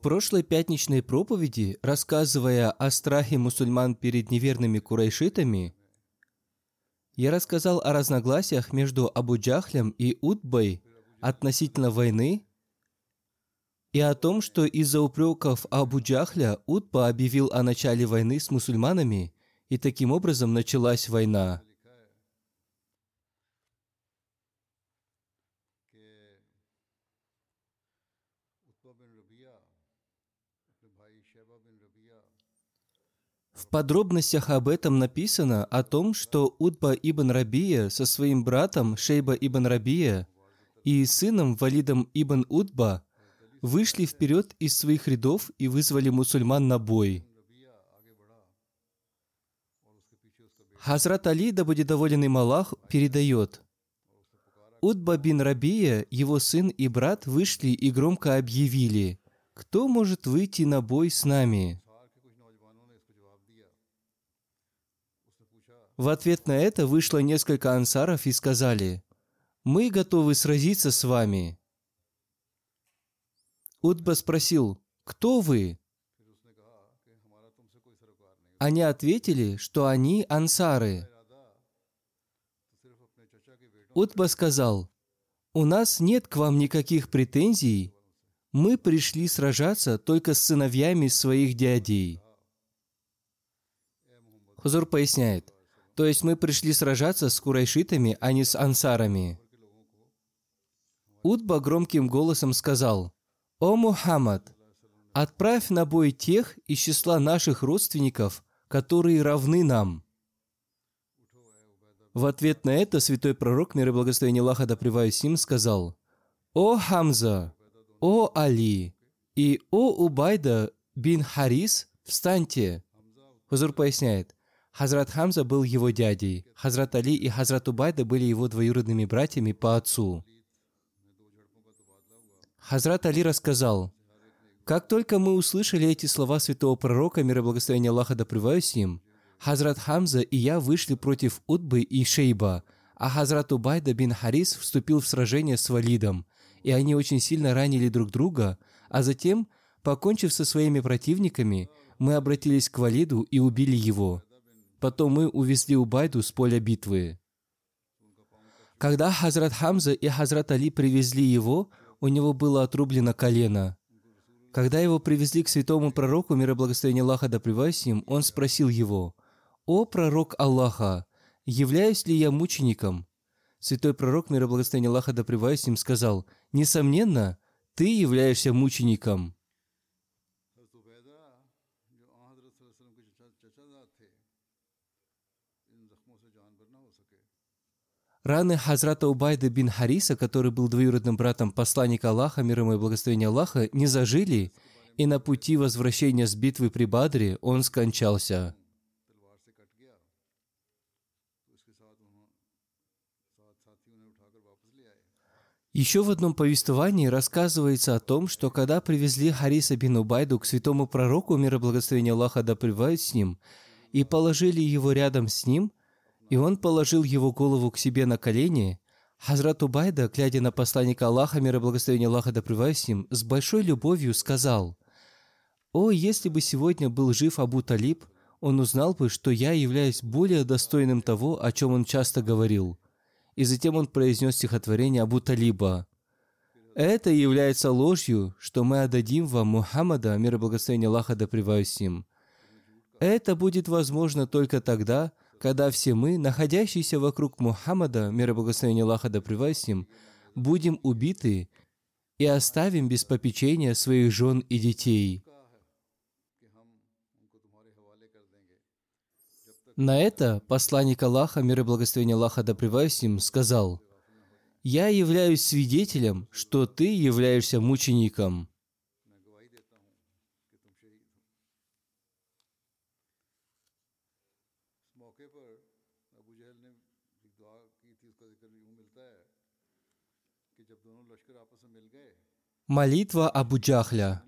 Прошлой пятничной проповеди, рассказывая о страхе мусульман перед неверными курайшитами, я рассказал о разногласиях между Абу Джахлем и Утбой относительно войны и о том, что из-за упреков Абу Джахля Утба объявил о начале войны с мусульманами, и таким образом началась война. В подробностях об этом написано о том, что Утба ибн Рабия со своим братом Шейба ибн Рабия и сыном Валидом ибн Утба вышли вперед из своих рядов и вызвали мусульман на бой. Хазрат Али, да будет доволен им Аллах, передает. Утба бин Рабия, его сын и брат вышли и громко объявили, «Кто может выйти на бой с нами?» В ответ на это вышло несколько ансаров и сказали, «Мы готовы сразиться с вами». Утба спросил, «Кто вы?» Они ответили, что они ансары. Утба сказал, «У нас нет к вам никаких претензий. Мы пришли сражаться только с сыновьями своих дядей». Хузур поясняет, то есть мы пришли сражаться с курайшитами, а не с ансарами. Утба громким голосом сказал, «О Мухаммад, отправь на бой тех из числа наших родственников, которые равны нам». В ответ на это святой пророк, мир и благословение Аллаха да с ним, сказал, «О Хамза, о Али и о Убайда бин Харис, встаньте!» Хузур поясняет, Хазрат Хамза был его дядей, Хазрат Али и Хазрат Убайда были его двоюродными братьями по отцу. Хазрат Али рассказал, как только мы услышали эти слова святого пророка, мир и благословение Аллаха да с ним, Хазрат Хамза и я вышли против Утбы и Шейба, а Хазрат Убайда бин Харис вступил в сражение с Валидом, и они очень сильно ранили друг друга, а затем, покончив со своими противниками, мы обратились к Валиду и убили его. Потом мы увезли Убайду с поля битвы. Когда Хазрат Хамза и Хазрат Али привезли его, у него было отрублено колено. Когда его привезли к святому пророку, мир и благословение Аллаха да с ним, он спросил его, «О пророк Аллаха, являюсь ли я мучеником?» Святой пророк, мир и благословение Аллаха да с ним, сказал, «Несомненно, ты являешься мучеником». Раны Хазрата Убайда бин Хариса, который был двоюродным братом посланника Аллаха, миром и благословения Аллаха, не зажили, и на пути возвращения с битвы при Бадре он скончался. Еще в одном повествовании рассказывается о том, что когда привезли Хариса бин Убайду к святому пророку, мир и благословения Аллаха да с ним, и положили его рядом с ним – и он положил его голову к себе на колени, Хазрат Убайда, глядя на посланника Аллаха, мир и благословение Аллаха да с ним, с большой любовью сказал, «О, если бы сегодня был жив Абу Талиб, он узнал бы, что я являюсь более достойным того, о чем он часто говорил». И затем он произнес стихотворение Абу Талиба. «Это является ложью, что мы отдадим вам Мухаммада, мир и благословение Аллаха да с ним. Это будет возможно только тогда, когда все мы, находящиеся вокруг Мухаммада, мир и благословение Аллаха да с ним, будем убиты и оставим без попечения своих жен и детей. На это посланник Аллаха, мир и благословение Аллаха да с ним, сказал, «Я являюсь свидетелем, что ты являешься мучеником». Молитва Абу Джахля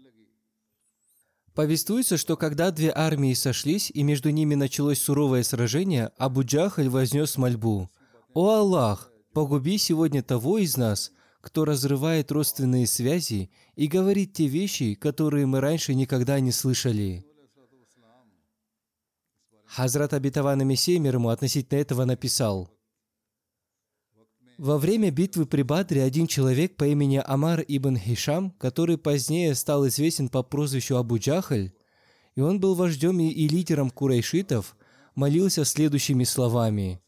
– Повествуется, что когда две армии сошлись и между ними началось суровое сражение, Абу Джахаль вознес мольбу. «О Аллах, погуби сегодня того из нас, кто разрывает родственные связи и говорит те вещи, которые мы раньше никогда не слышали». Хазрат Абитаван Мессия мир ему относительно этого написал – во время битвы при Бадре один человек по имени Амар ибн Хишам, который позднее стал известен по прозвищу Абу Джахаль, и он был вождем и лидером курайшитов, молился следующими словами.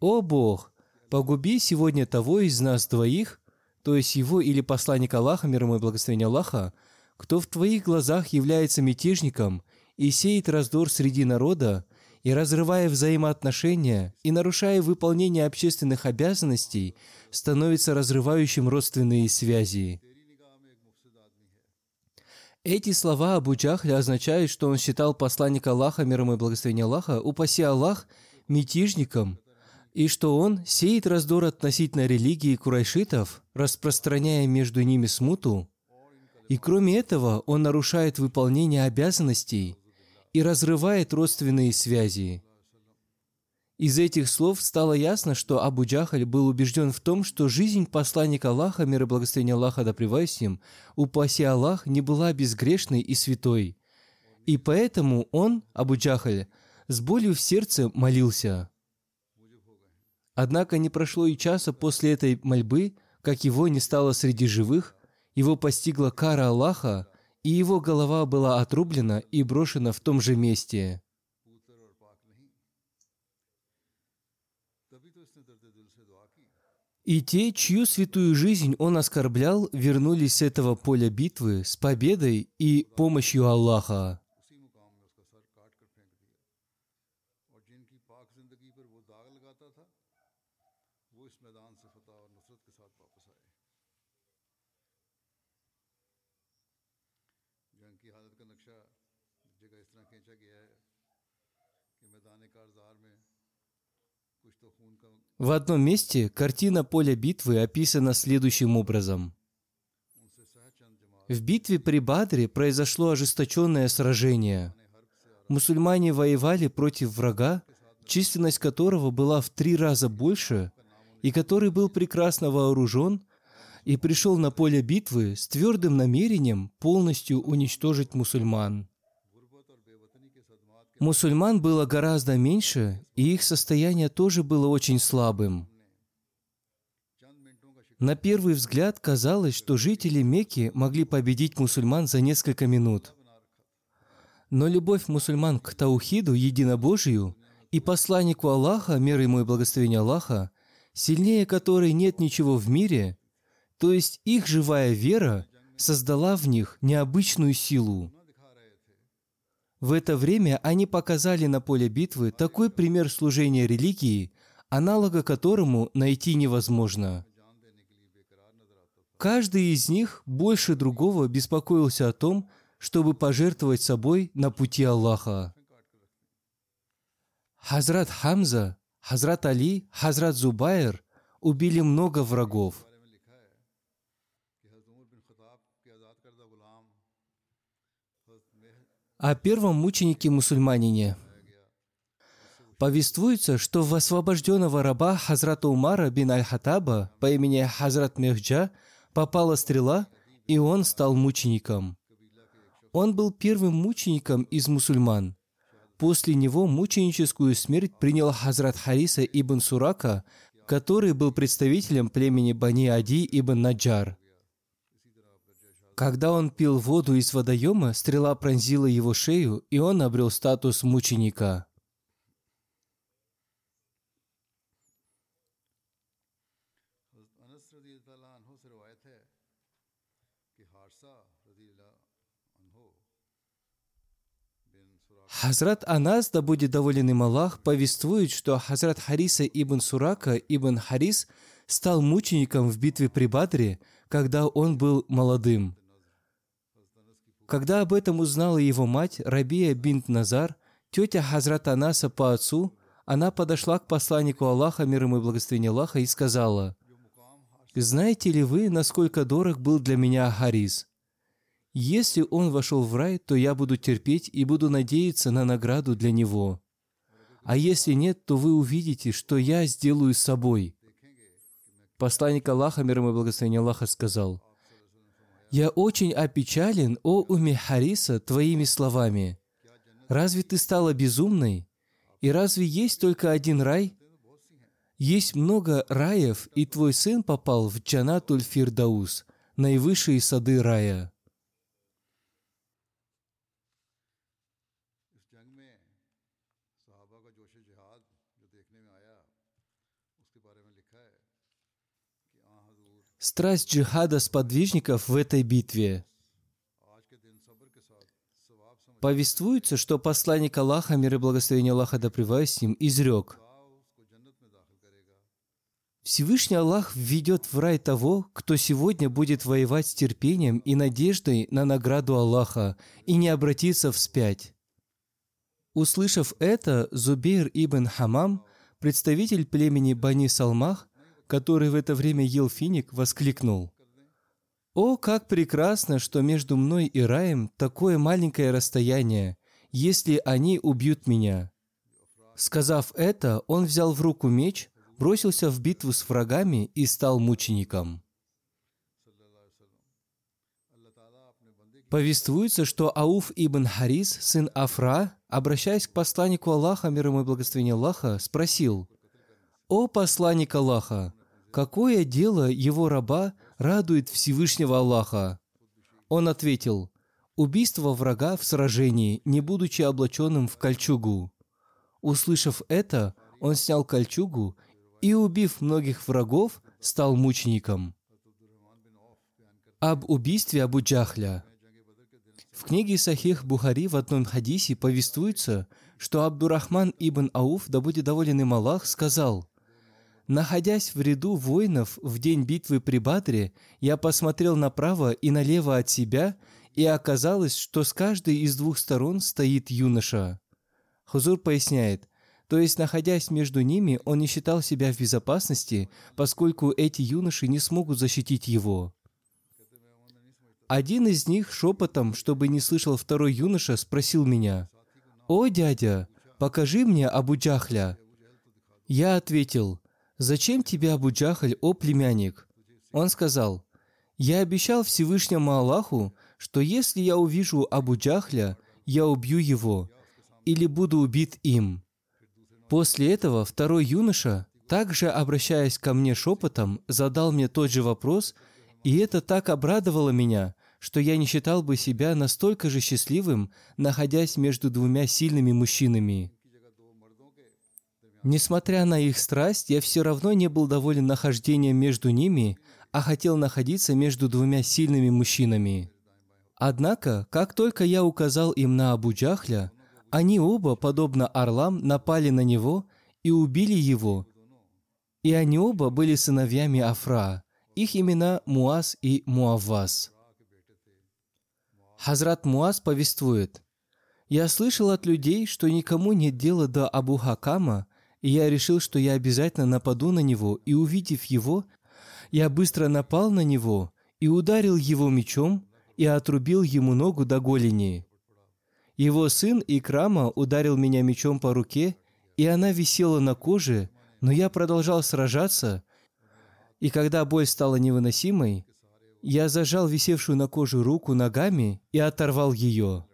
«О Бог, погуби сегодня того из нас двоих, то есть его или посланник Аллаха, мир ему и благословение Аллаха, кто в твоих глазах является мятежником и сеет раздор среди народа, и разрывая взаимоотношения и нарушая выполнение общественных обязанностей, становится разрывающим родственные связи. Эти слова Абу Джахля означают, что он считал посланника Аллаха, миром и благословения Аллаха, упаси Аллах, мятежником, и что он сеет раздор относительно религии курайшитов, распространяя между ними смуту, и кроме этого он нарушает выполнение обязанностей – и разрывает родственные связи. Из этих слов стало ясно, что Абу Джахаль был убежден в том, что жизнь посланника Аллаха, мир и благословение Аллаха да с ним, упаси Аллах, не была безгрешной и святой. И поэтому он, Абу Джахаль, с болью в сердце молился. Однако не прошло и часа после этой мольбы, как его не стало среди живых, его постигла кара Аллаха, и его голова была отрублена и брошена в том же месте. И те, чью святую жизнь он оскорблял, вернулись с этого поля битвы с победой и помощью Аллаха. В одном месте картина поля битвы описана следующим образом. В битве при Бадре произошло ожесточенное сражение. Мусульмане воевали против врага, численность которого была в три раза больше, и который был прекрасно вооружен и пришел на поле битвы с твердым намерением полностью уничтожить мусульман. Мусульман было гораздо меньше, и их состояние тоже было очень слабым. На первый взгляд казалось, что жители Мекки могли победить мусульман за несколько минут. Но любовь мусульман к Таухиду, единобожию, и посланнику Аллаха, мир ему и благословение Аллаха, сильнее которой нет ничего в мире, то есть их живая вера создала в них необычную силу. В это время они показали на поле битвы такой пример служения религии, аналога которому найти невозможно. Каждый из них больше другого беспокоился о том, чтобы пожертвовать собой на пути Аллаха. Хазрат Хамза, Хазрат Али, Хазрат Зубайр убили много врагов. О первом мученике-мусульманине. Повествуется, что в освобожденного раба Хазрата Умара бин Аль-Хатаба по имени Хазрат Мехджа попала стрела, и он стал мучеником. Он был первым мучеником из мусульман. После него мученическую смерть принял Хазрат Хариса ибн Сурака, который был представителем племени Бани Ади ибн Наджар. Когда он пил воду из водоема, стрела пронзила его шею, и он обрел статус мученика. Хазрат Анас, да будет доволен им Аллах, повествует, что Хазрат Хариса ибн Сурака ибн Харис стал мучеником в битве при Бадре, когда он был молодым – когда об этом узнала его мать, Рабия бинт Назар, тетя Хазрата Анаса по отцу, она подошла к посланнику Аллаха, мир ему и благословение Аллаха, и сказала, «Знаете ли вы, насколько дорог был для меня Харис? Если он вошел в рай, то я буду терпеть и буду надеяться на награду для него. А если нет, то вы увидите, что я сделаю с собой». Посланник Аллаха, мир ему и благословение Аллаха, сказал, «Я очень опечален, о уме Хариса, твоими словами. Разве ты стала безумной? И разве есть только один рай? Есть много раев, и твой сын попал в Джанатуль Фирдаус, наивысшие сады рая». страсть джихада сподвижников в этой битве. Повествуется, что посланник Аллаха, мир и благословение Аллаха, да с ним, изрек. Всевышний Аллах введет в рай того, кто сегодня будет воевать с терпением и надеждой на награду Аллаха и не обратится вспять. Услышав это, Зубейр ибн Хамам, представитель племени Бани Салмах, который в это время ел финик, воскликнул. «О, как прекрасно, что между мной и раем такое маленькое расстояние, если они убьют меня!» Сказав это, он взял в руку меч, бросился в битву с врагами и стал мучеником. Повествуется, что Ауф ибн Харис, сын Афра, обращаясь к посланнику Аллаха, мир ему и благословение Аллаха, спросил, «О посланник Аллаха, какое дело его раба радует Всевышнего Аллаха?» Он ответил, «Убийство врага в сражении, не будучи облаченным в кольчугу». Услышав это, он снял кольчугу и, убив многих врагов, стал мучеником. Об убийстве Абу Джахля. В книге Сахих Бухари в одном хадисе повествуется, что Абдурахман ибн Ауф, да будет доволен им Аллах, сказал, «Находясь в ряду воинов в день битвы при Бадре, я посмотрел направо и налево от себя, и оказалось, что с каждой из двух сторон стоит юноша». Хузур поясняет, то есть, находясь между ними, он не считал себя в безопасности, поскольку эти юноши не смогут защитить его. Один из них шепотом, чтобы не слышал второй юноша, спросил меня, «О, дядя, покажи мне Абу Джахля». Я ответил, «Зачем тебе Абу Джахль, о племянник?» Он сказал, «Я обещал Всевышнему Аллаху, что если я увижу Абу Джахля, я убью его, или буду убит им». После этого второй юноша, также обращаясь ко мне шепотом, задал мне тот же вопрос, и это так обрадовало меня, что я не считал бы себя настолько же счастливым, находясь между двумя сильными мужчинами. Несмотря на их страсть, я все равно не был доволен нахождением между ними, а хотел находиться между двумя сильными мужчинами. Однако, как только я указал им на Абу Джахля, они оба, подобно орлам, напали на него и убили его. И они оба были сыновьями Афра. Их имена Муаз и Муаввас. Хазрат Муаз повествует, «Я слышал от людей, что никому нет дела до Абу Хакама, и я решил, что я обязательно нападу на него, и увидев его, я быстро напал на него и ударил его мечом и отрубил ему ногу до голени. Его сын Икрама ударил меня мечом по руке, и она висела на коже, но я продолжал сражаться, и когда боль стала невыносимой, я зажал висевшую на коже руку ногами и оторвал ее.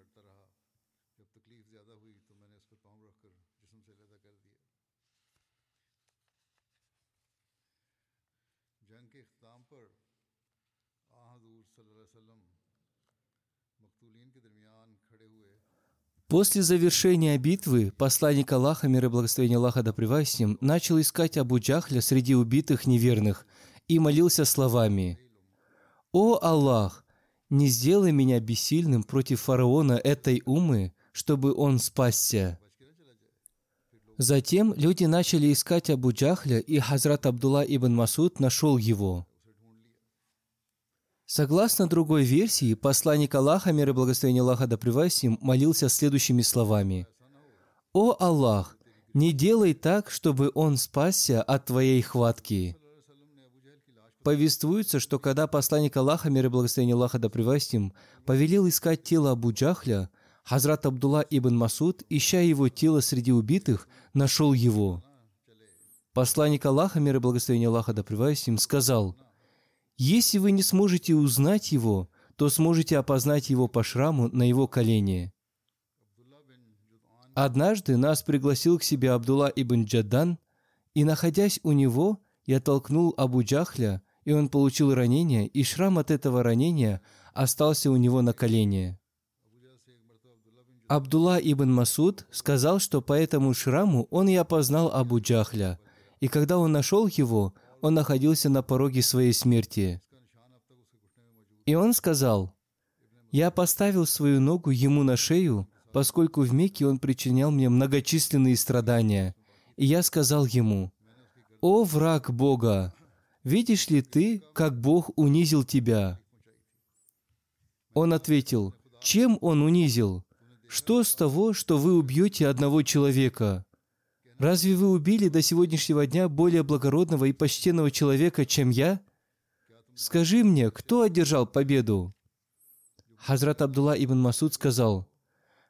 После завершения битвы посланник Аллаха, мир и благословение Аллаха да с ним, начал искать Абу Джахля среди убитых неверных и молился словами «О Аллах, не сделай меня бессильным против фараона этой умы, чтобы он спасся». Затем люди начали искать Абу Джахля, и Хазрат Абдулла ибн Масуд нашел его. Согласно другой версии, посланник Аллаха, мир и благословение Аллаха да ним, молился следующими словами. «О Аллах, не делай так, чтобы он спасся от Твоей хватки». Повествуется, что когда посланник Аллаха, мир и благословение Аллаха да ним, повелел искать тело Абу Джахля, Хазрат Абдулла ибн Масуд, ища его тело среди убитых, нашел его. Посланник Аллаха, мир и благословение Аллаха да ним, сказал – если вы не сможете узнать его, то сможете опознать его по шраму на его колене. Однажды нас пригласил к себе Абдулла ибн Джаддан, и, находясь у него, я толкнул Абу Джахля, и он получил ранение, и шрам от этого ранения остался у него на колене. Абдулла ибн Масуд сказал, что по этому шраму он и опознал Абу Джахля, и когда он нашел его – он находился на пороге своей смерти. И он сказал, «Я поставил свою ногу ему на шею, поскольку в Мекке он причинял мне многочисленные страдания. И я сказал ему, «О враг Бога, видишь ли ты, как Бог унизил тебя?» Он ответил, «Чем он унизил? Что с того, что вы убьете одного человека?» Разве вы убили до сегодняшнего дня более благородного и почтенного человека, чем я? Скажи мне, кто одержал победу?» Хазрат Абдулла ибн Масуд сказал,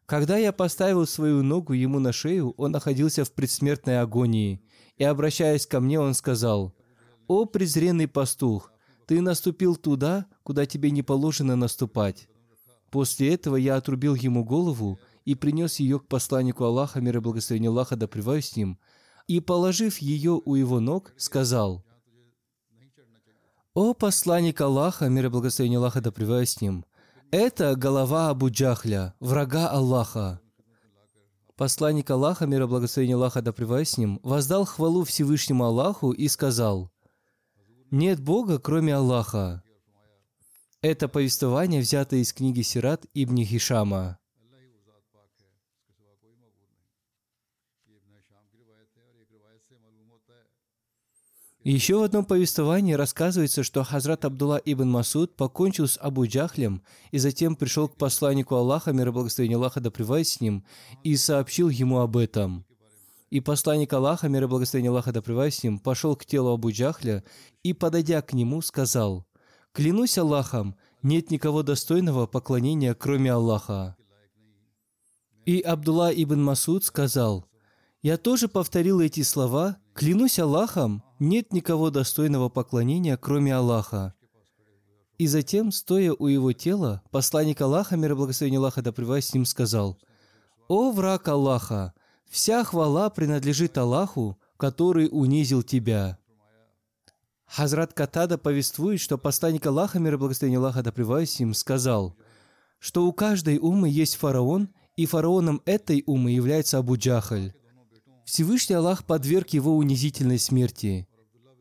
«Когда я поставил свою ногу ему на шею, он находился в предсмертной агонии, и, обращаясь ко мне, он сказал, «О, презренный пастух, ты наступил туда, куда тебе не положено наступать». После этого я отрубил ему голову и принес ее к посланнику Аллаха, мир и благословение Аллаха, да с ним, и, положив ее у его ног, сказал, «О посланник Аллаха, мир и благословение Аллаха, да с ним, это голова Абу Джахля, врага Аллаха». Посланник Аллаха, мир и благословение Аллаха, да с ним, воздал хвалу Всевышнему Аллаху и сказал, «Нет Бога, кроме Аллаха». Это повествование взято из книги Сират Ибн Хишама. Еще в одном повествовании рассказывается, что Хазрат Абдулла ибн Масуд покончил с Абу Джахлем и затем пришел к посланнику Аллаха, мир и благословение Аллаха да с ним, и сообщил ему об этом. И посланник Аллаха, мир и благословение Аллаха да с ним, пошел к телу Абу Джахля и, подойдя к нему, сказал, «Клянусь Аллахом, нет никого достойного поклонения, кроме Аллаха». И Абдулла ибн Масуд сказал, «Я тоже повторил эти слова, клянусь Аллахом, нет никого достойного поклонения, кроме Аллаха. И затем, стоя у его тела, посланник Аллаха, мир и благословение Аллаха да с ним, сказал, «О враг Аллаха, вся хвала принадлежит Аллаху, который унизил тебя». Хазрат Катада повествует, что посланник Аллаха, мир и благословение Аллаха да с ним, сказал, что у каждой умы есть фараон, и фараоном этой умы является Абу Джахаль. Всевышний Аллах подверг его унизительной смерти.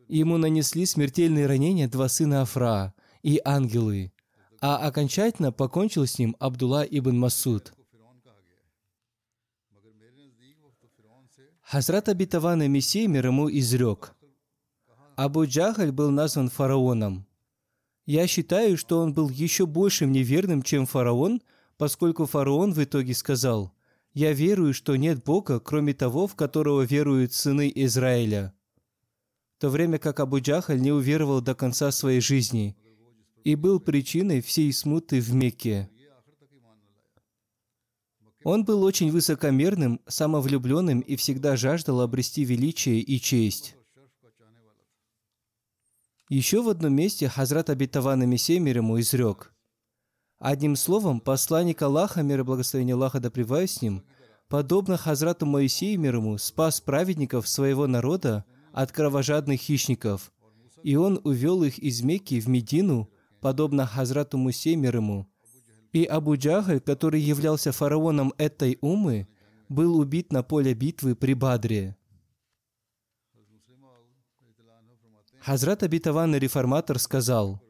Ему нанесли смертельные ранения два сына Афра и ангелы, а окончательно покончил с ним Абдулла ибн Масуд. Хазрат обетованный Мессия мир ему изрек. Абу Джахаль был назван фараоном. Я считаю, что он был еще большим неверным, чем фараон, поскольку фараон в итоге сказал, «Я верую, что нет Бога, кроме того, в которого веруют сыны Израиля», в то время как Абу Джахаль не уверовал до конца своей жизни. и был причиной всей смуты в Мекке. Он был очень высокомерным, самовлюбленным и всегда жаждал обрести величие и честь. Еще в одном месте Хазрат обетованный Мессия мир ему изрек. Одним словом, посланник Аллаха, мир и благословение Аллаха да с ним, подобно Хазрату Моисею мир ему, спас праведников своего народа от кровожадных хищников, и он увел их из Мекки в Медину, подобно Хазрату Мусе мир ему, и Абу Джахаль, который являлся фараоном этой умы, был убит на поле битвы при Бадре. Хазрат обетованный реформатор сказал,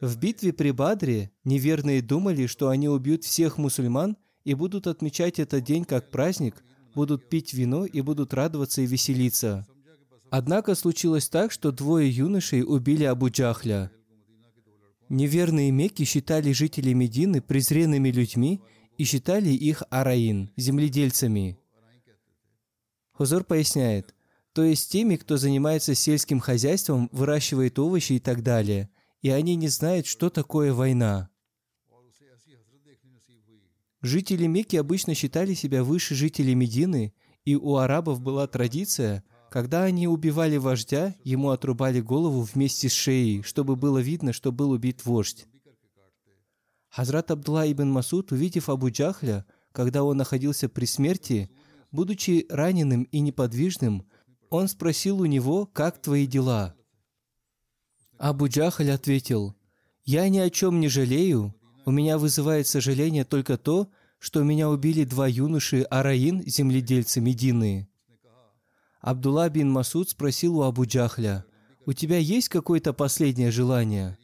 «В битве при Бадре неверные думали, что они убьют всех мусульман и будут отмечать этот день как праздник, будут пить вино и будут радоваться и веселиться. Однако случилось так, что двое юношей убили Абу Джахля – Неверные Мекки считали жителей Медины презренными людьми и считали их араин, земледельцами. Хузор поясняет, то есть теми, кто занимается сельским хозяйством, выращивает овощи и так далее, и они не знают, что такое война. Жители Мекки обычно считали себя выше жителей Медины, и у арабов была традиция – когда они убивали вождя, ему отрубали голову вместе с шеей, чтобы было видно, что был убит вождь. Хазрат Абдулла ибн Масуд, увидев Абу Джахля, когда он находился при смерти, будучи раненым и неподвижным, он спросил у него, как твои дела? Абу Джахаль ответил, «Я ни о чем не жалею. У меня вызывает сожаление только то, что меня убили два юноши Араин, земледельцы Медины. Абдулла бин Масуд спросил у Абу Джахля, «У тебя есть какое-то последнее желание?»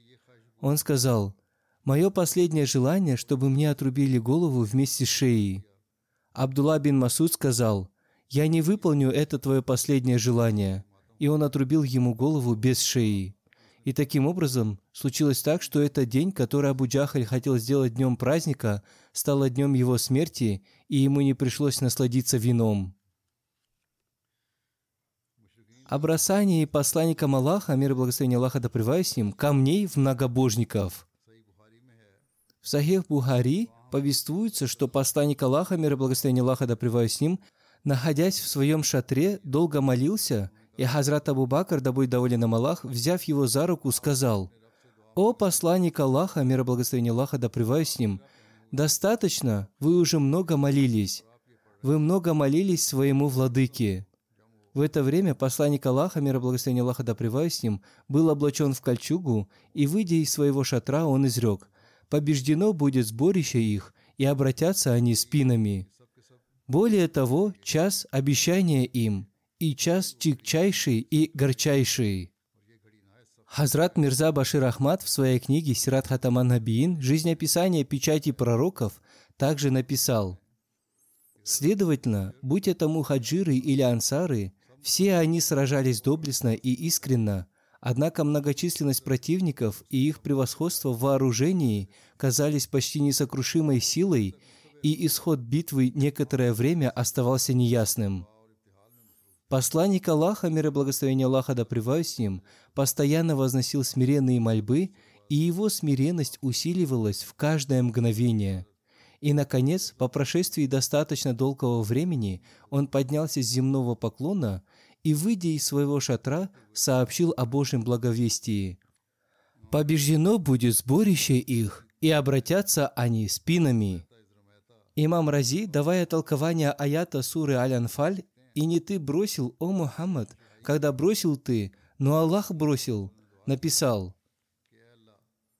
Он сказал, «Мое последнее желание, чтобы мне отрубили голову вместе с шеей». Абдулла бин Масуд сказал, «Я не выполню это твое последнее желание». И он отрубил ему голову без шеи. И таким образом случилось так, что этот день, который Абу Джахаль хотел сделать днем праздника, стал днем его смерти, и ему не пришлось насладиться вином о бросании посланником Аллаха, мир и благословение Аллаха да с ним, камней в многобожников. В Сахих Бухари повествуется, что посланник Аллаха, мир и благословение Аллаха да с ним, находясь в своем шатре, долго молился, и Хазрат Абу Бакр, да будет доволен им Аллах, взяв его за руку, сказал, «О посланник Аллаха, мир и благословение Аллаха да с ним, достаточно, вы уже много молились. Вы много молились своему владыке. В это время посланник Аллаха, мир и благословение Аллаха да с ним, был облачен в кольчугу, и, выйдя из своего шатра, он изрек, «Побеждено будет сборище их, и обратятся они спинами». Более того, час обещания им, и час чикчайший и горчайший. Хазрат Мирза Башир Ахмад в своей книге «Сират Хатаман Набиин. Жизнеописание печати пророков» также написал – Следовательно, будь это мухаджиры или ансары, все они сражались доблестно и искренно, однако многочисленность противников и их превосходство в вооружении казались почти несокрушимой силой, и исход битвы некоторое время оставался неясным. Посланник Аллаха, мир и благословение Аллаха да с ним, постоянно возносил смиренные мольбы, и его смиренность усиливалась в каждое мгновение – и, наконец, по прошествии достаточно долгого времени он поднялся с земного поклона и, выйдя из своего шатра, сообщил о Божьем благовестии. «Побеждено будет сборище их, и обратятся они спинами». Имам Рази, давая толкование аята суры Аль-Анфаль, «И не ты бросил, о Мухаммад, когда бросил ты, но Аллах бросил», написал,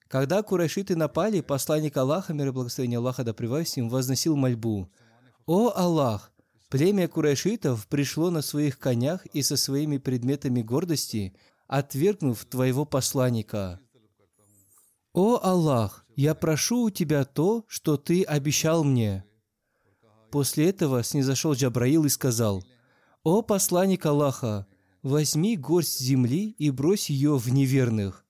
когда курайшиты напали, посланник Аллаха, мир и благословение Аллаха да с ним, возносил мольбу. «О Аллах, Племя курайшитов пришло на своих конях и со своими предметами гордости, отвергнув твоего посланника. «О Аллах, я прошу у тебя то, что ты обещал мне». После этого снизошел Джабраил и сказал, «О посланник Аллаха, возьми горсть земли и брось ее в неверных».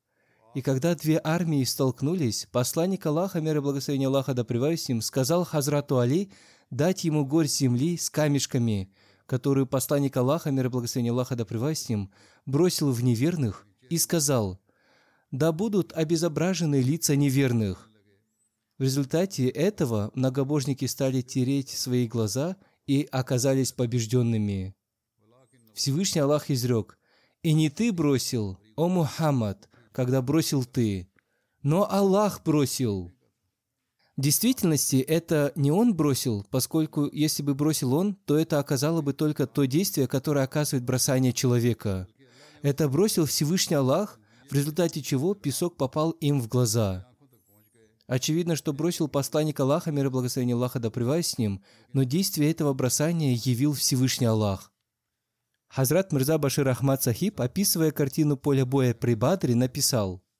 И когда две армии столкнулись, посланник Аллаха, мир и благословение Аллаха да с ним, сказал Хазрату Али, дать ему горсть земли с камешками, которую посланник Аллаха, мир и благословение Аллаха да с ним, бросил в неверных и сказал, да будут обезображены лица неверных. В результате этого многобожники стали тереть свои глаза и оказались побежденными. Всевышний Аллах изрек, «И не ты бросил, о Мухаммад, когда бросил ты, но Аллах бросил». В действительности это не он бросил, поскольку если бы бросил он, то это оказало бы только то действие, которое оказывает бросание человека. Это бросил Всевышний Аллах, в результате чего песок попал им в глаза. Очевидно, что бросил посланник Аллаха, мир и благословение Аллаха да с ним, но действие этого бросания явил Всевышний Аллах. Хазрат Мирза Башир Ахмад Сахиб, описывая картину поля боя при Бадре, написал –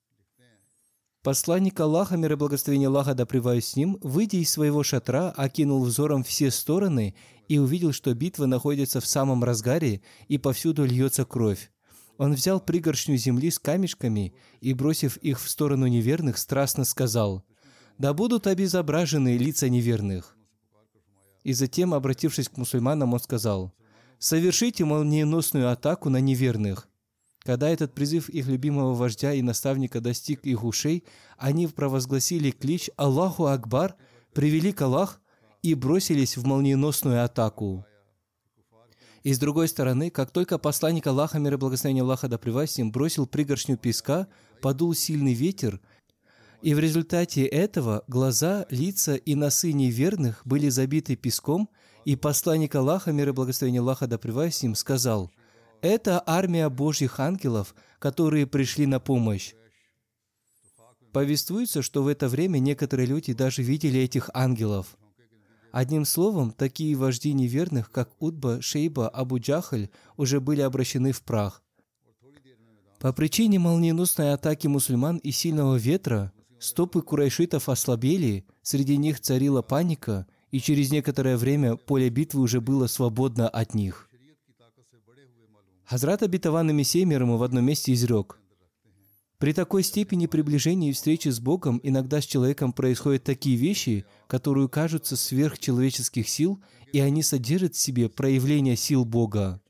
Посланник Аллаха, мир и благословение Аллаха да с ним, выйдя из своего шатра, окинул взором все стороны и увидел, что битва находится в самом разгаре и повсюду льется кровь. Он взял пригоршню земли с камешками и, бросив их в сторону неверных, страстно сказал, «Да будут обезображены лица неверных». И затем, обратившись к мусульманам, он сказал, «Совершите молниеносную атаку на неверных». Когда этот призыв их любимого вождя и наставника достиг их ушей, они провозгласили клич «Аллаху Акбар», привели к Аллах и бросились в молниеносную атаку. И с другой стороны, как только посланник Аллаха, мир и благословение Аллаха да им, бросил пригоршню песка, подул сильный ветер, и в результате этого глаза, лица и носы неверных были забиты песком, и посланник Аллаха, мир и благословение Аллаха да им, сказал – это армия Божьих ангелов, которые пришли на помощь. Повествуется, что в это время некоторые люди даже видели этих ангелов. Одним словом, такие вожди неверных, как Удба, Шейба, Абу Джахаль, уже были обращены в прах. По причине молниеносной атаки мусульман и сильного ветра, стопы курайшитов ослабели, среди них царила паника, и через некоторое время поле битвы уже было свободно от них – Хазрат обетованный Мессия в одном месте изрек. При такой степени приближения и встречи с Богом иногда с человеком происходят такие вещи, которые кажутся сверхчеловеческих сил, и они содержат в себе проявление сил Бога.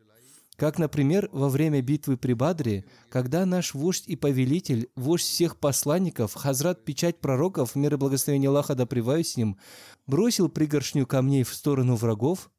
Как, например, во время битвы при Бадре, когда наш вождь и повелитель, вождь всех посланников, Хазрат Печать пророков, мир и благословение Аллаха да с ним, бросил пригоршню камней в сторону врагов,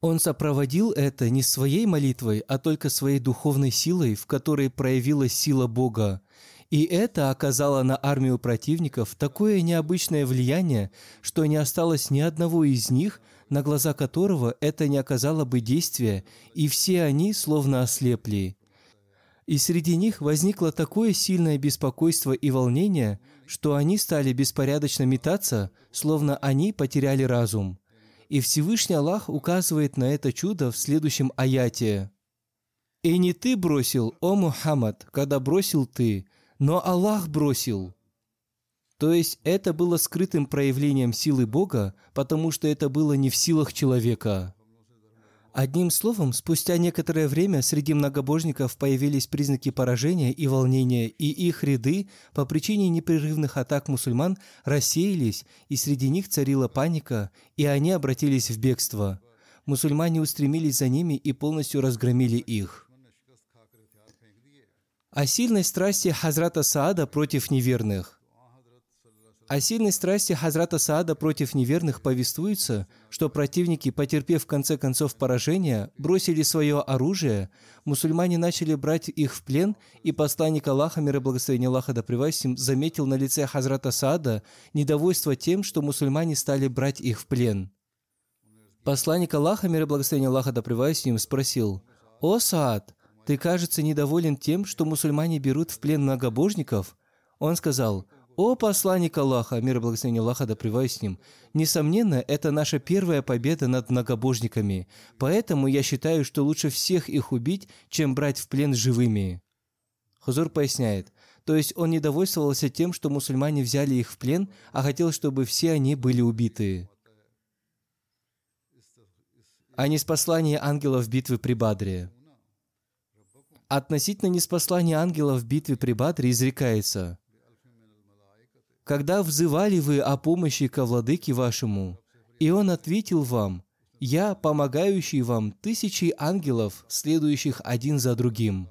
он сопроводил это не своей молитвой, а только своей духовной силой, в которой проявилась сила Бога. И это оказало на армию противников такое необычное влияние, что не осталось ни одного из них, на глаза которого это не оказало бы действия, и все они словно ослепли. И среди них возникло такое сильное беспокойство и волнение, что они стали беспорядочно метаться, словно они потеряли разум – и Всевышний Аллах указывает на это чудо в следующем аяте. «И не ты бросил, о Мухаммад, когда бросил ты, но Аллах бросил». То есть это было скрытым проявлением силы Бога, потому что это было не в силах человека. Одним словом, спустя некоторое время среди многобожников появились признаки поражения и волнения, и их ряды по причине непрерывных атак мусульман рассеялись, и среди них царила паника, и они обратились в бегство. Мусульмане устремились за ними и полностью разгромили их. О сильной страсти Хазрата Саада против неверных – о сильной страсти Хазрата Саада против неверных повествуется, что противники, потерпев в конце концов поражение, бросили свое оружие, мусульмане начали брать их в плен, и посланник Аллаха, мир и благословение Аллаха да им, заметил на лице Хазрата Саада недовольство тем, что мусульмане стали брать их в плен. Посланник Аллаха, мир и благословение Аллаха да им, спросил, «О, Саад, ты, кажется, недоволен тем, что мусульмане берут в плен многобожников?» Он сказал, «О посланник Аллаха, мир и благословение Аллаха да с ним, несомненно, это наша первая победа над многобожниками, поэтому я считаю, что лучше всех их убить, чем брать в плен живыми». Хузур поясняет, то есть он не довольствовался тем, что мусульмане взяли их в плен, а хотел, чтобы все они были убиты. А неспослание ангелов в битве при Бадре. Относительно неспослания ангелов в битве при Бадре изрекается – когда взывали вы о помощи ко владыке вашему, и он ответил вам, «Я, помогающий вам тысячи ангелов, следующих один за другим».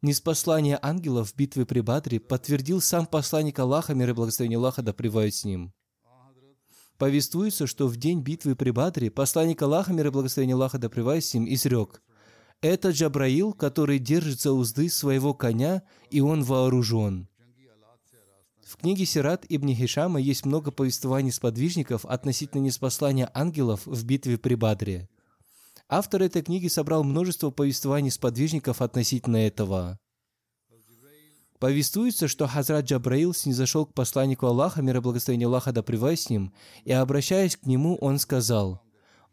Неспослание ангелов в битве при Бадре подтвердил сам посланник Аллаха, мир и благословение Аллаха, да пребывают с ним. Повествуется, что в день битвы при Бадре посланник Аллаха, мир и благословение Аллаха, да пребывают с ним, изрек «Это Джабраил, который держится узды своего коня, и он вооружен». В книге Сират Ибн Хишама есть много повествований сподвижников относительно неспослания ангелов в битве при Бадре. Автор этой книги собрал множество повествований сподвижников относительно этого. Повествуется, что Хазрат Джабраил снизошел к посланнику Аллаха, мир и благословение Аллаха да с ним, и, обращаясь к нему, он сказал,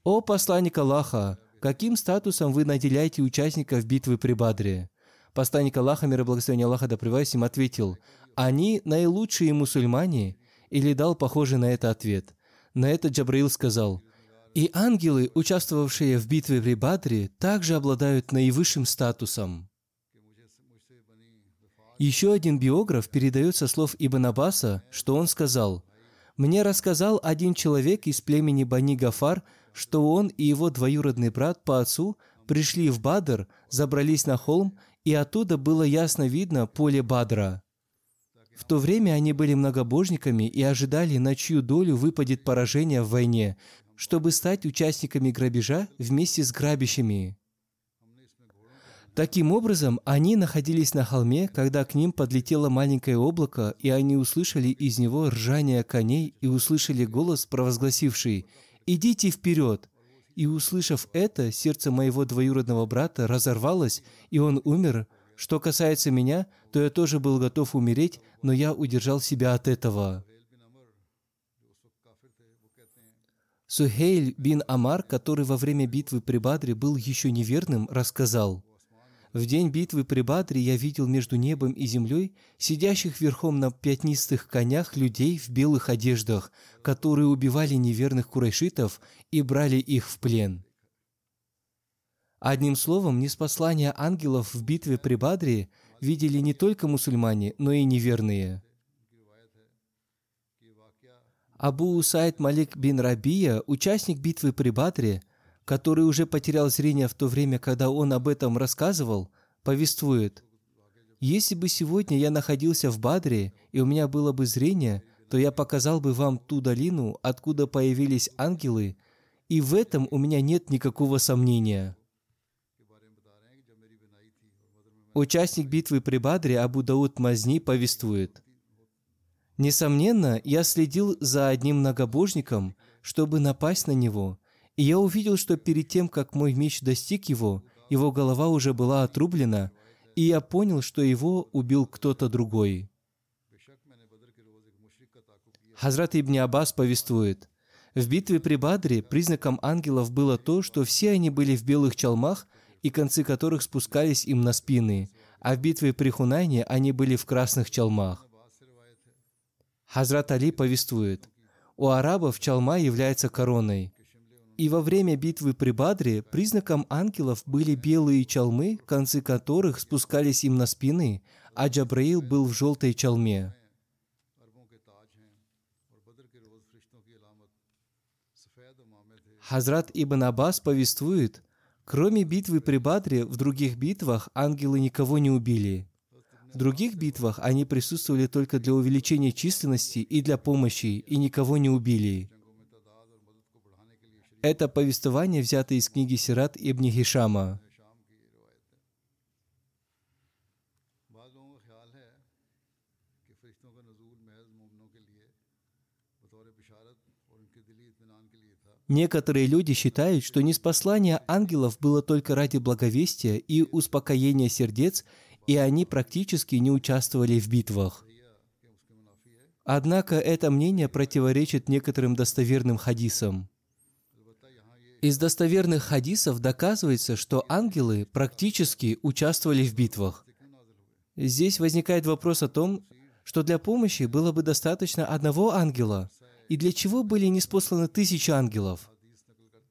«О посланник Аллаха, каким статусом вы наделяете участников битвы при Бадре?» Посланник Аллаха, мир и благословение Аллаха да с ним, ответил, «Они наилучшие мусульмане?» Или дал похожий на это ответ. На это Джабраил сказал, «И ангелы, участвовавшие в битве при Бадре, также обладают наивысшим статусом». Еще один биограф передает со слов Ибн Аббаса, что он сказал, «Мне рассказал один человек из племени Бани Гафар, что он и его двоюродный брат по отцу пришли в Бадр, забрались на холм, и оттуда было ясно видно поле Бадра. В то время они были многобожниками и ожидали, на чью долю выпадет поражение в войне, чтобы стать участниками грабежа вместе с грабящими. Таким образом, они находились на холме, когда к ним подлетело маленькое облако, и они услышали из него ржание коней и услышали голос, провозгласивший «Идите вперед!» И услышав это, сердце моего двоюродного брата разорвалось, и он умер. Что касается меня, то я тоже был готов умереть, но я удержал себя от этого. Сухейль бин Амар, который во время битвы при Бадре был еще неверным, рассказал – в день битвы при Бадре я видел между небом и землей сидящих верхом на пятнистых конях людей в белых одеждах, которые убивали неверных курайшитов и брали их в плен. Одним словом, неспослание ангелов в битве при Бадре видели не только мусульмане, но и неверные. Абу Усайд Малик бин Рабия, участник битвы при Бадре, который уже потерял зрение в то время, когда он об этом рассказывал, повествует, «Если бы сегодня я находился в Бадре, и у меня было бы зрение, то я показал бы вам ту долину, откуда появились ангелы, и в этом у меня нет никакого сомнения». Участник битвы при Бадре Абу Дауд Мазни повествует, «Несомненно, я следил за одним многобожником, чтобы напасть на него, и я увидел, что перед тем, как мой меч достиг его, его голова уже была отрублена, и я понял, что его убил кто-то другой. Хазрат Ибн Аббас повествует, в битве при Бадре признаком ангелов было то, что все они были в белых чалмах, и концы которых спускались им на спины, а в битве при Хунайне они были в красных чалмах. Хазрат Али повествует, у арабов чалма является короной, и во время битвы при Бадре признаком ангелов были белые чалмы, концы которых спускались им на спины, а Джабраил был в желтой чалме. Хазрат Ибн Аббас повествует, кроме битвы при Бадре, в других битвах ангелы никого не убили. В других битвах они присутствовали только для увеличения численности и для помощи, и никого не убили. Это повествование взято из книги Сират Ибн Хишама. Некоторые люди считают, что неспослание ангелов было только ради благовестия и успокоения сердец, и они практически не участвовали в битвах. Однако это мнение противоречит некоторым достоверным хадисам. Из достоверных хадисов доказывается, что ангелы практически участвовали в битвах. Здесь возникает вопрос о том, что для помощи было бы достаточно одного ангела, и для чего были неспосланы тысячи ангелов.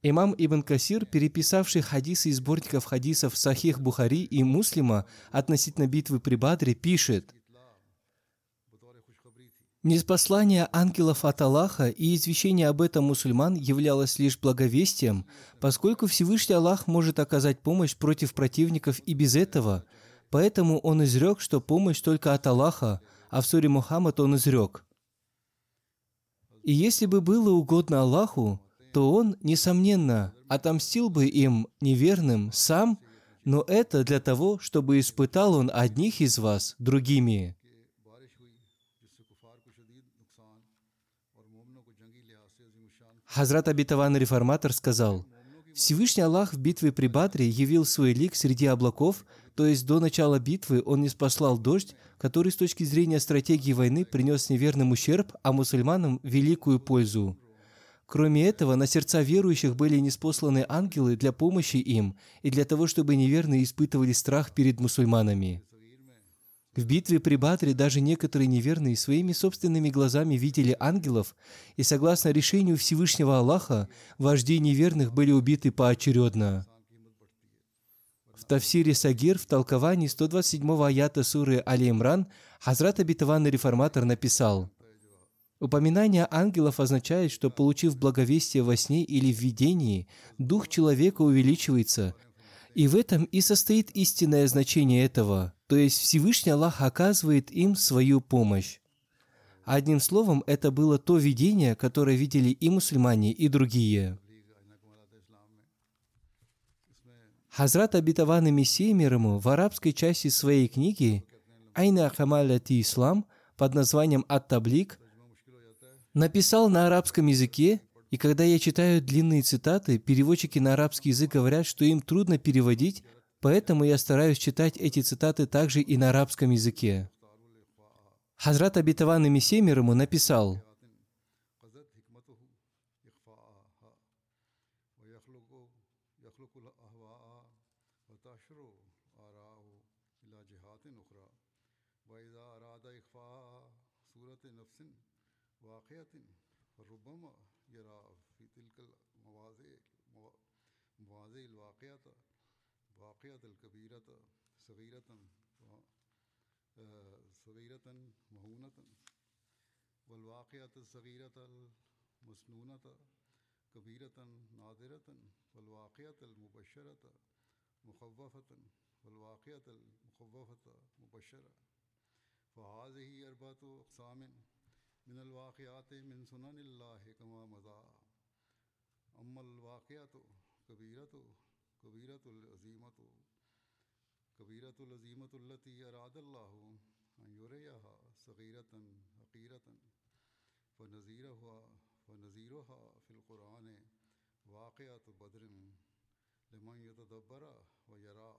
Имам Ибн Касир, переписавший хадисы из сборников хадисов Сахих Бухари и Муслима относительно битвы при Бадре, пишет – Неспослание ангелов от Аллаха и извещение об этом мусульман являлось лишь благовестием, поскольку Всевышний Аллах может оказать помощь против противников и без этого. Поэтому он изрек, что помощь только от Аллаха, а в суре Мухаммад он изрек. И если бы было угодно Аллаху, то Он, несомненно, отомстил бы им неверным сам, но это для того, чтобы испытал Он одних из вас другими. Хазрат Абитаван Реформатор сказал, «Всевышний Аллах в битве при Бадре явил свой лик среди облаков – то есть до начала битвы он не спаслал дождь, который с точки зрения стратегии войны принес неверным ущерб, а мусульманам великую пользу. Кроме этого, на сердца верующих были неспосланы ангелы для помощи им и для того, чтобы неверные испытывали страх перед мусульманами. В битве при Бадре даже некоторые неверные своими собственными глазами видели ангелов, и согласно решению Всевышнего Аллаха, вожди неверных были убиты поочередно. В Тавсире Сагир в толковании 127 аята суры Али Имран Хазрат Абитаван Реформатор написал Упоминание ангелов означает, что, получив благовестие во сне или в видении, дух человека увеличивается. И в этом и состоит истинное значение этого, то есть Всевышний Аллах оказывает им свою помощь. Одним словом, это было то видение, которое видели и мусульмане, и другие. Хазрат и Мессия мир ему в арабской части своей книги «Айна Хамаляти Ислам» под названием «Ат-Таблик» написал на арабском языке, и когда я читаю длинные цитаты, переводчики на арабский язык говорят, что им трудно переводить, поэтому я стараюсь читать эти цитаты также и на арабском языке. Хазрат и Мессия мир ему написал صغيرة مهونة والواقعة الصغيرة المسنونة كبيرة نادرة والواقعة المبشرة مخوفة والواقعة المخوفة مبشرة. فهذه أربعة أقسام من الواقعات من سنن الله كما مضى. أما الواقعة كبيرة كبيرة العظيمة كبيرة العظيمة التي أراد الله ہاں، یوریہ ہا صغیرتاً حقیرتاً و نظیر ہوا و نظیر ہا فلقرآن واقعات بدر لمن دبرا و یرا۔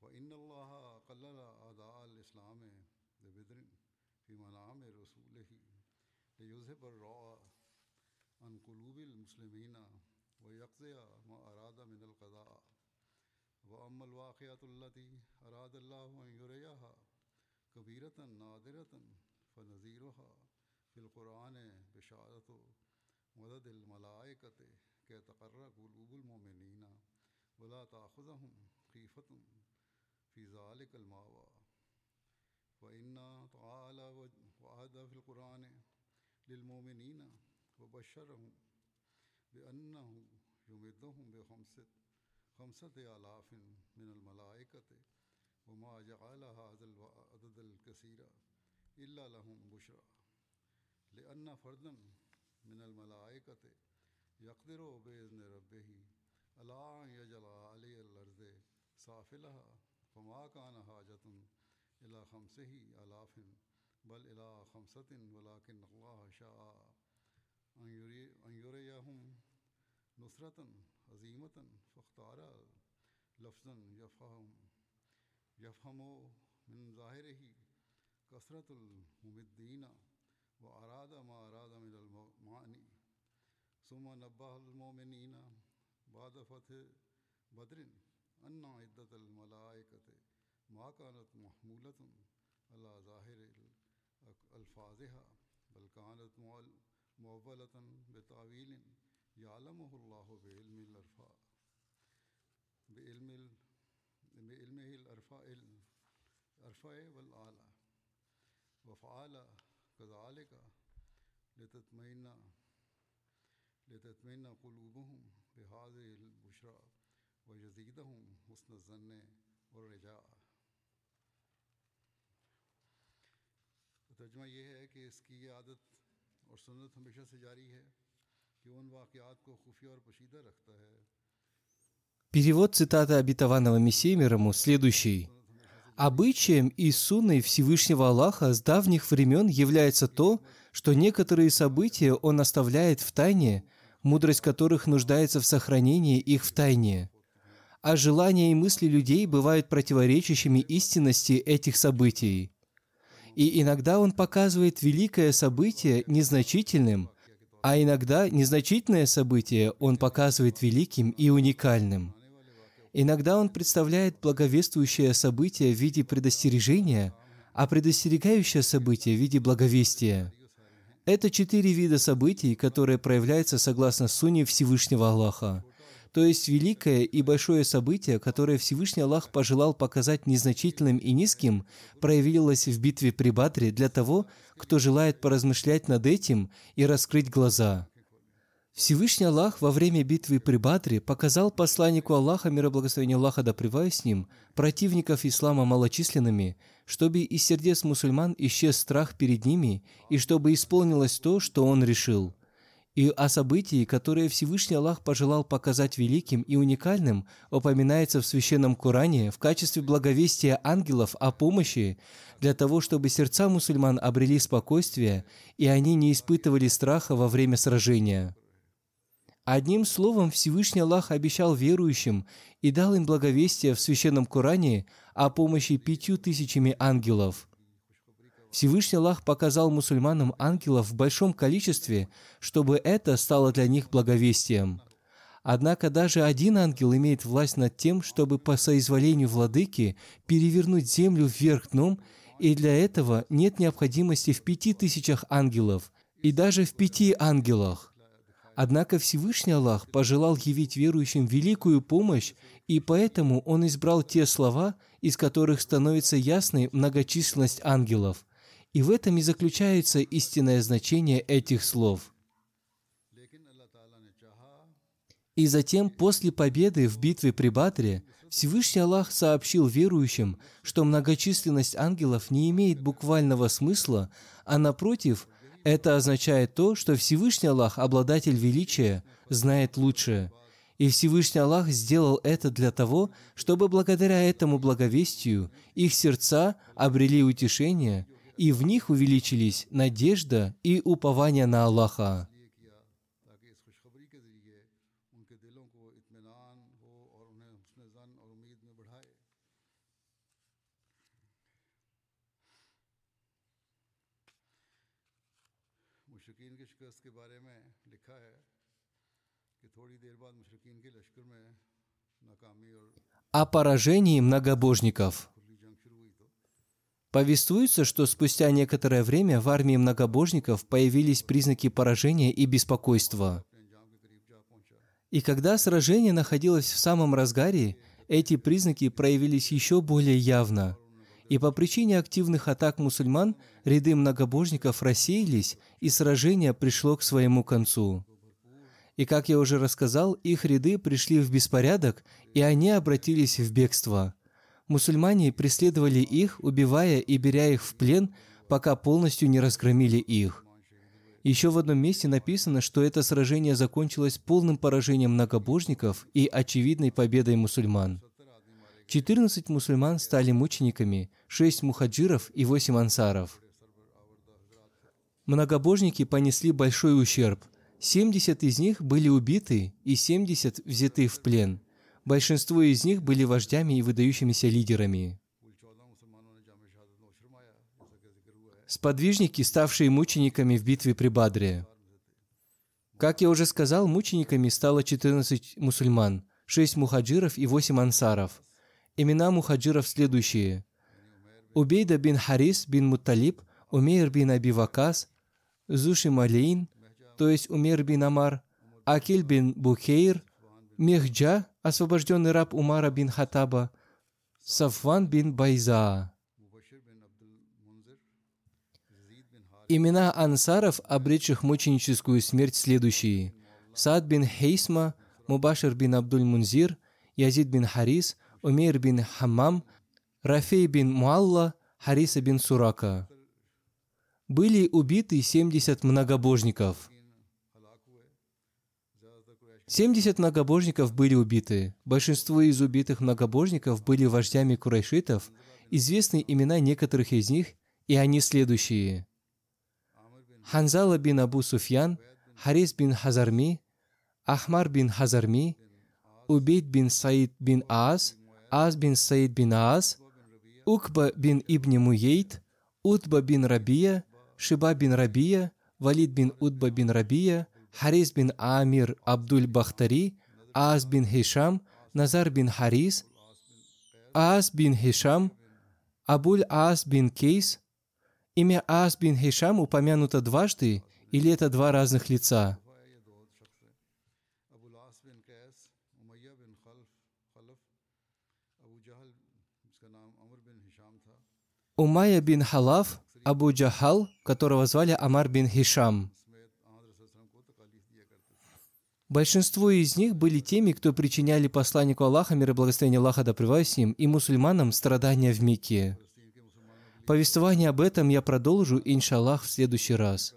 و ان اللہ قل ادا الاسلام بدرن فی منام رسول ہی یوزب الرا ان قلوب المسلمین و یکزیہ ما ارادہ من القضاء۔ و ام الواقعۃ اللہ اراد اللہ یوریہ كبيرة نادرة فنذيرها في القرآن بشارة مدد الملائكة كي تقر قلوب المؤمنين ولا تأخذهم خيفة في ذلك المأوى. وإن تعالى وعد في القرآن للمؤمنين وبشرهم بأنه يمدهم بخمسة خمسة آلاف من الملائكة وما جعل هذا العدد الكثير إلا لهم بشرى. لأن فردا من الملائكة يقدر بإذن ربه ألا أن يجعل علي الأرض سافلها فما كان حاجة إلى خمسه آلاف بل إلى خمسة ولكن الله شاء أن, أن يريهم نصرة عظيمة فاختار لفظا يفهم يفهم من ظاهره كثرة الممدين وأراد ما أراد من المعاني. ثم نبه المؤمنين بعد فتح بدر أن عدة الملائكة ما كانت محمولة على ظاهر ألفاظها بل كانت مؤولة بتأويل يعلمه الله بعلم الأرفاء بعلم علم الرفا علم عرفا ولاعلیٰ وفعلیٰ غزال کا لتطمینہ لتطمینہ قلوب ہوں بحاظ البشرا و یزیدہ حسن الظن والرجاء۔ رجا ترجمہ یہ ہے کہ اس کی یہ عادت اور سنت ہمیشہ سے جاری ہے کہ ان واقعات کو خفیہ اور پوشیدہ رکھتا ہے۔ Перевод цитаты обетованного Мессии мир ему следующий. Обычаем и сунной Всевышнего Аллаха с давних времен является то, что некоторые события Он оставляет в тайне, мудрость которых нуждается в сохранении их в тайне. А желания и мысли людей бывают противоречащими истинности этих событий. И иногда Он показывает великое событие незначительным, а иногда незначительное событие Он показывает великим и уникальным. Иногда он представляет благовествующее событие в виде предостережения, а предостерегающее событие в виде благовестия. Это четыре вида событий, которые проявляются согласно Суне Всевышнего Аллаха. То есть великое и большое событие, которое Всевышний Аллах пожелал показать незначительным и низким, проявилось в битве при Бадре для того, кто желает поразмышлять над этим и раскрыть глаза. Всевышний Аллах во время битвы при Бадре показал посланнику Аллаха, мира благословения Аллаха да с ним, противников ислама малочисленными, чтобы из сердец мусульман исчез страх перед ними и чтобы исполнилось то, что он решил. И о событии, которое Всевышний Аллах пожелал показать великим и уникальным, упоминается в Священном Коране в качестве благовестия ангелов о помощи, для того, чтобы сердца мусульман обрели спокойствие, и они не испытывали страха во время сражения. Одним словом, Всевышний Аллах обещал верующим и дал им благовестие в Священном Коране о помощи пятью тысячами ангелов. Всевышний Аллах показал мусульманам ангелов в большом количестве, чтобы это стало для них благовестием. Однако даже один ангел имеет власть над тем, чтобы по соизволению владыки перевернуть землю вверх дном, и для этого нет необходимости в пяти тысячах ангелов и даже в пяти ангелах. Однако Всевышний Аллах пожелал явить верующим великую помощь, и поэтому Он избрал те слова, из которых становится ясной многочисленность ангелов. И в этом и заключается истинное значение этих слов. И затем, после победы в битве при Батре, Всевышний Аллах сообщил верующим, что многочисленность ангелов не имеет буквального смысла, а напротив – это означает то, что Всевышний Аллах, обладатель величия, знает лучше. И Всевышний Аллах сделал это для того, чтобы благодаря этому благовестию их сердца обрели утешение, и в них увеличились надежда и упование на Аллаха. О поражении многобожников. Повествуется, что спустя некоторое время в армии многобожников появились признаки поражения и беспокойства. И когда сражение находилось в самом разгаре, эти признаки проявились еще более явно. И по причине активных атак мусульман ряды многобожников рассеялись, и сражение пришло к своему концу. И, как я уже рассказал, их ряды пришли в беспорядок, и они обратились в бегство. Мусульмане преследовали их, убивая и беря их в плен, пока полностью не разгромили их. Еще в одном месте написано, что это сражение закончилось полным поражением многобожников и очевидной победой мусульман. 14 мусульман стали мучениками, 6 мухаджиров и 8 ансаров. Многобожники понесли большой ущерб – 70 из них были убиты и 70 взяты в плен. Большинство из них были вождями и выдающимися лидерами. Сподвижники, ставшие мучениками в битве при Бадре. Как я уже сказал, мучениками стало 14 мусульман, 6 мухаджиров и 8 ансаров. Имена мухаджиров следующие. Убейда бин Харис бин Мутталиб, Умейр бин Аби Вакас, Зуши Малейн, то есть Умер бин Амар, Акиль бин Бухейр, Мехджа, освобожденный раб Умара бин Хатаба, Сафван бин Байза. Имена ансаров, обретших мученическую смерть, следующие. Сад бин Хейсма, Мубашир бин Абдуль Мунзир, Язид бин Харис, Умейр бин Хамам, Рафей бин Муалла, Хариса бин Сурака. были убиты 70 многобожников. 70 многобожников были убиты. Большинство из убитых многобожников были вождями курайшитов. Известны имена некоторых из них, и они следующие. Ханзала бин Абу Суфьян, Харис бин Хазарми, Ахмар бин Хазарми, Убейд бин Саид бин Аз, Аз бин Саид бин Аз, Укба бин Ибни Муейт, Утба бин Рабия, Шиба бин Рабия, Валид бин Утба бин Рабия, Харис бин Амир Абдуль Бахтари, Аз бин Хишам, Назар бин Харис, Аз бин Хишам, Абуль Аз бин Кейс. Имя Аз бин Хишам упомянуто дважды, или это два разных лица? Умайя бин Халаф, Абу Джахал, которого звали Амар бин Хишам. Большинство из них были теми, кто причиняли посланнику Аллаха, мир и благословение Аллаха да с ним, и мусульманам страдания в Мекке. Повествование об этом я продолжу, иншаллах, в следующий раз.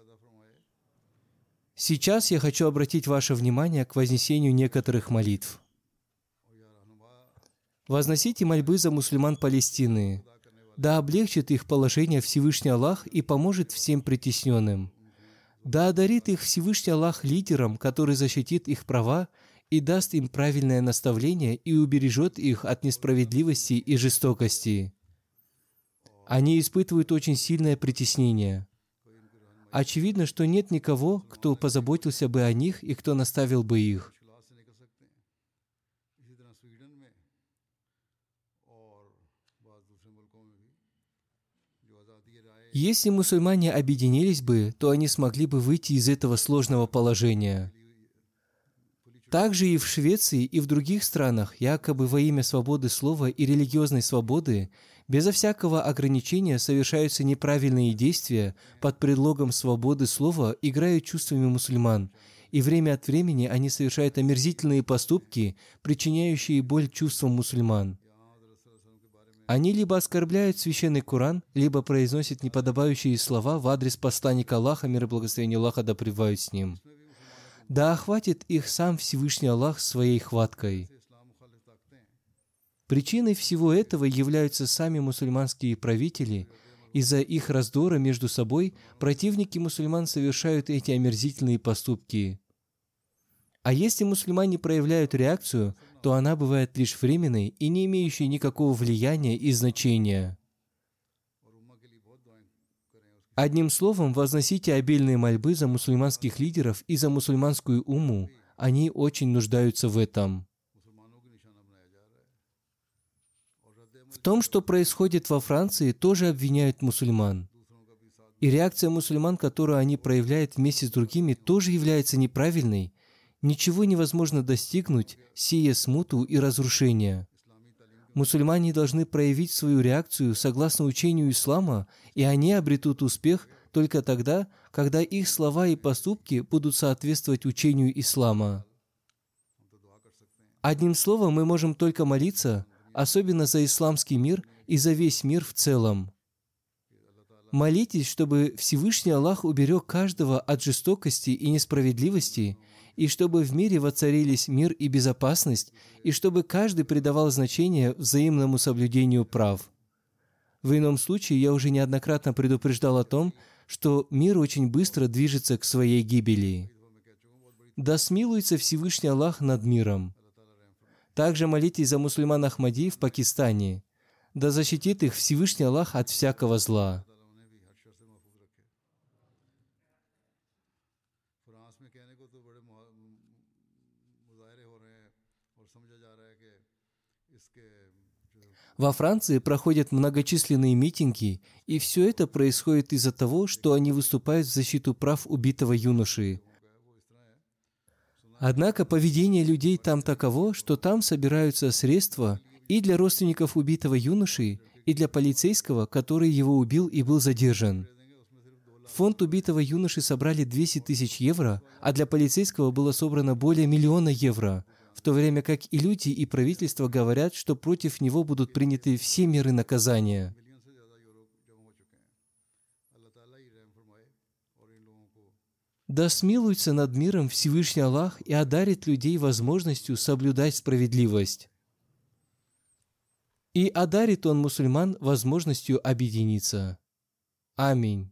Сейчас я хочу обратить ваше внимание к вознесению некоторых молитв. Возносите мольбы за мусульман Палестины. Да облегчит их положение Всевышний Аллах и поможет всем притесненным. Да одарит их Всевышний Аллах лидером, который защитит их права и даст им правильное наставление и убережет их от несправедливости и жестокости. Они испытывают очень сильное притеснение. Очевидно, что нет никого, кто позаботился бы о них и кто наставил бы их. Если мусульмане объединились бы, то они смогли бы выйти из этого сложного положения. Также и в Швеции, и в других странах, якобы во имя свободы слова и религиозной свободы, безо всякого ограничения совершаются неправильные действия под предлогом свободы слова, играют чувствами мусульман, и время от времени они совершают омерзительные поступки, причиняющие боль чувствам мусульман. Они либо оскорбляют священный Куран, либо произносят неподобающие слова в адрес посланника Аллаха, мир и благословение Аллаха да с ним. Да охватит их сам Всевышний Аллах своей хваткой. Причиной всего этого являются сами мусульманские правители. Из-за их раздора между собой противники мусульман совершают эти омерзительные поступки. А если мусульмане проявляют реакцию – то она бывает лишь временной и не имеющей никакого влияния и значения. Одним словом, возносите обильные мольбы за мусульманских лидеров и за мусульманскую уму. Они очень нуждаются в этом. В том, что происходит во Франции, тоже обвиняют мусульман. И реакция мусульман, которую они проявляют вместе с другими, тоже является неправильной. Ничего невозможно достигнуть, сея смуту и разрушение. Мусульмане должны проявить свою реакцию согласно учению ислама, и они обретут успех только тогда, когда их слова и поступки будут соответствовать учению ислама. Одним словом, мы можем только молиться, особенно за исламский мир и за весь мир в целом. Молитесь, чтобы Всевышний Аллах уберег каждого от жестокости и несправедливости, и чтобы в мире воцарились мир и безопасность, и чтобы каждый придавал значение взаимному соблюдению прав. В ином случае я уже неоднократно предупреждал о том, что мир очень быстро движется к своей гибели. Да смилуется Всевышний Аллах над миром. Также молитесь за мусульман Ахмади в Пакистане. Да защитит их Всевышний Аллах от всякого зла. Во Франции проходят многочисленные митинги, и все это происходит из-за того, что они выступают в защиту прав убитого юноши. Однако поведение людей там таково, что там собираются средства и для родственников убитого юноши, и для полицейского, который его убил и был задержан. Фонд убитого юноши собрали 200 тысяч евро, а для полицейского было собрано более миллиона евро, в то время как и люди, и правительство говорят, что против него будут приняты все меры наказания. Да смилуется над миром Всевышний Аллах и одарит людей возможностью соблюдать справедливость. И одарит он мусульман возможностью объединиться. Аминь.